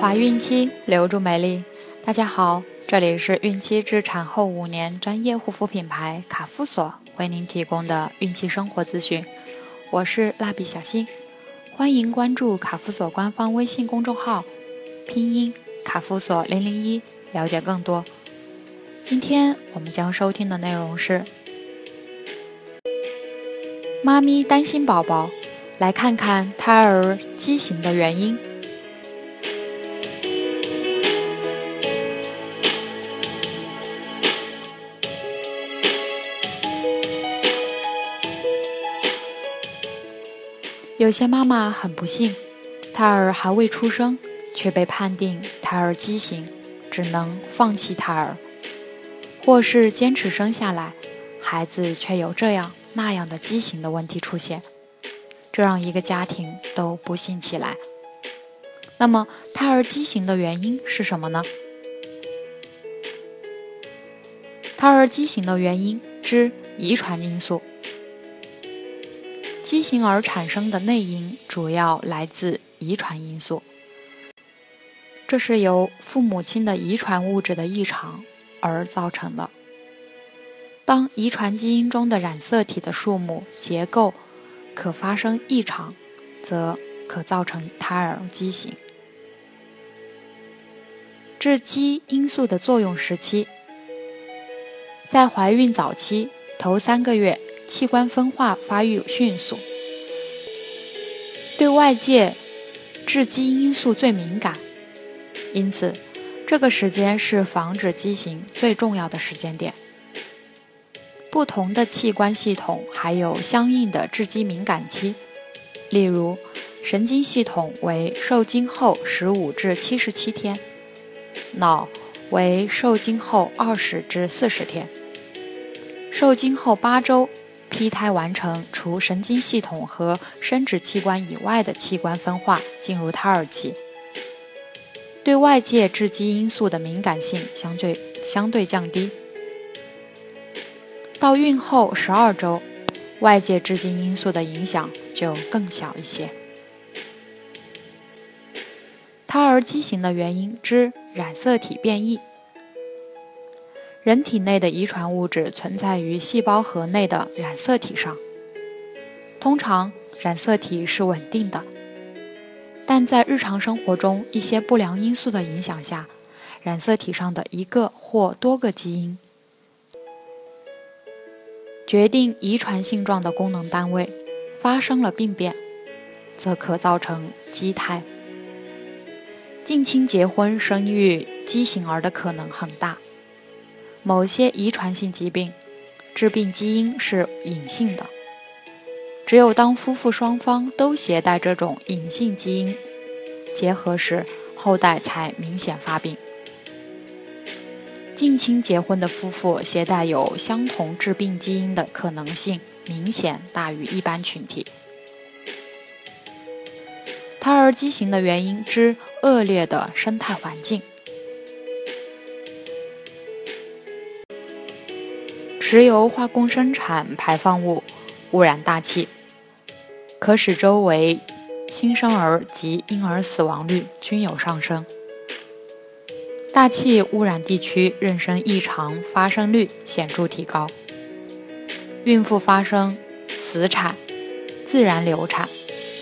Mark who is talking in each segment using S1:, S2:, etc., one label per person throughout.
S1: 怀孕期留住美丽。大家好，这里是孕期至产后五年专业护肤品牌卡夫索为您提供的孕期生活资讯。我是蜡笔小新，欢迎关注卡夫索官方微信公众号，拼音卡夫索零零一，了解更多。今天我们将收听的内容是：妈咪担心宝宝，来看看胎儿畸形的原因。有些妈妈很不幸，胎儿还未出生，却被判定胎儿畸形，只能放弃胎儿，或是坚持生下来，孩子却有这样那样的畸形的问题出现，这让一个家庭都不幸起来。那么，胎儿畸形的原因是什么呢？胎儿畸形的原因之遗传因素。畸形儿产生的内因主要来自遗传因素，这是由父母亲的遗传物质的异常而造成的。当遗传基因中的染色体的数目结构可发生异常，则可造成胎儿畸形。致畸因素的作用时期，在怀孕早期头三个月。器官分化发育迅速，对外界致畸因素最敏感，因此这个时间是防止畸形最重要的时间点。不同的器官系统还有相应的致畸敏感期，例如神经系统为受精后十五至七十七天，脑为受精后二十至四十天，受精后八周。胚胎完成除神经系统和生殖器官以外的器官分化，进入胎儿期，对外界致畸因素的敏感性相对相对降低。到孕后十二周，外界致畸因素的影响就更小一些。胎儿畸形的原因之染色体变异。人体内的遗传物质存在于细胞核内的染色体上，通常染色体是稳定的，但在日常生活中一些不良因素的影响下，染色体上的一个或多个基因决定遗传性状的功能单位发生了病变，则可造成畸胎。近亲结婚生育畸形儿的可能很大。某些遗传性疾病，致病基因是隐性的，只有当夫妇双方都携带这种隐性基因，结合时后代才明显发病。近亲结婚的夫妇携带有相同致病基因的可能性明显大于一般群体。胎儿畸形的原因之恶劣的生态环境。石油化工生产排放物污染大气，可使周围新生儿及婴儿死亡率均有上升。大气污染地区妊娠异常发生率显著提高，孕妇发生死产、自然流产、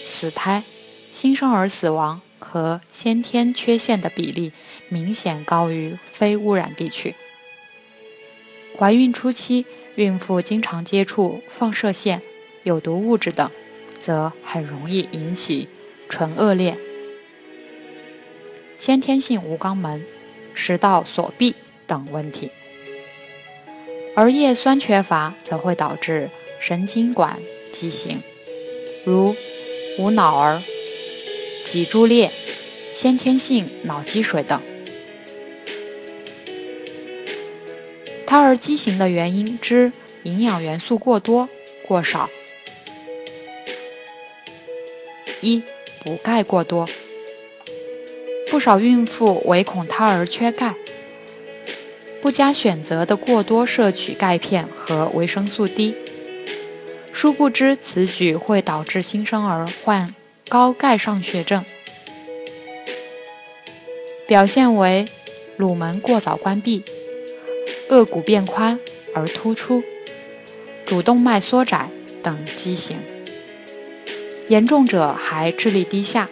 S1: 死胎、新生儿死亡和先天缺陷的比例明显高于非污染地区。怀孕初期，孕妇经常接触放射线、有毒物质等，则很容易引起唇腭裂、先天性无肛门、食道锁闭等问题。而叶酸缺乏则会导致神经管畸形，如无脑儿、脊柱裂、先天性脑积水等。胎儿畸形的原因之营养元素过多、过少。一、补钙过多。不少孕妇唯恐胎儿缺钙，不加选择的过多摄取钙片和维生素 D，殊不知此举会导致新生儿患高钙上血症。表现为乳门过早关闭、颚骨变宽而突出、主动脉缩窄等畸形。严重者还智力低下，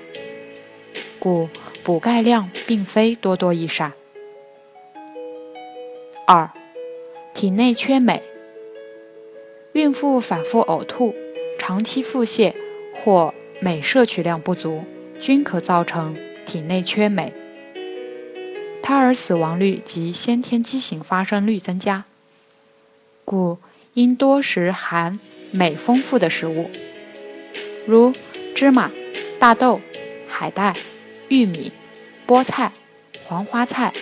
S1: 故补钙量并非多多益善。二、体内缺镁。孕妇反复呕吐、长期腹泻或镁摄取量不足，均可造成体内缺镁，胎儿死亡率及先天畸形发生率增加。故应多食含镁丰富的食物。如芝麻、大豆、海带、玉米、菠菜、黄花菜、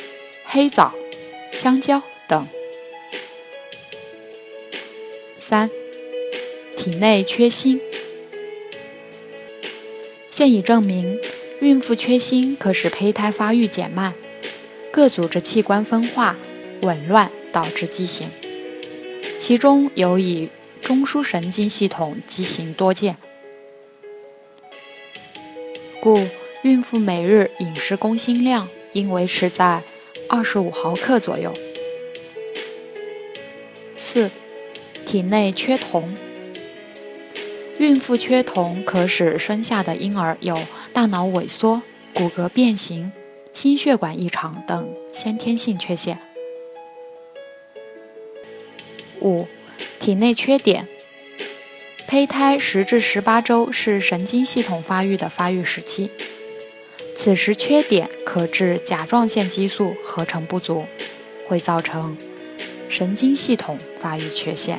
S1: 黑枣、香蕉等。三、体内缺锌。现已证明，孕妇缺锌可使胚胎发育减慢，各组织器官分化紊乱，导致畸形。其中尤以中枢神经系统畸形多见。故孕妇每日饮食供锌量应维持在二十五毫克左右。四、体内缺铜。孕妇缺铜可使生下的婴儿有大脑萎缩、骨骼变形、心血管异常等先天性缺陷。五、体内缺碘。胚胎十至十八周是神经系统发育的发育时期，此时缺碘可致甲状腺激素合成不足，会造成神经系统发育缺陷。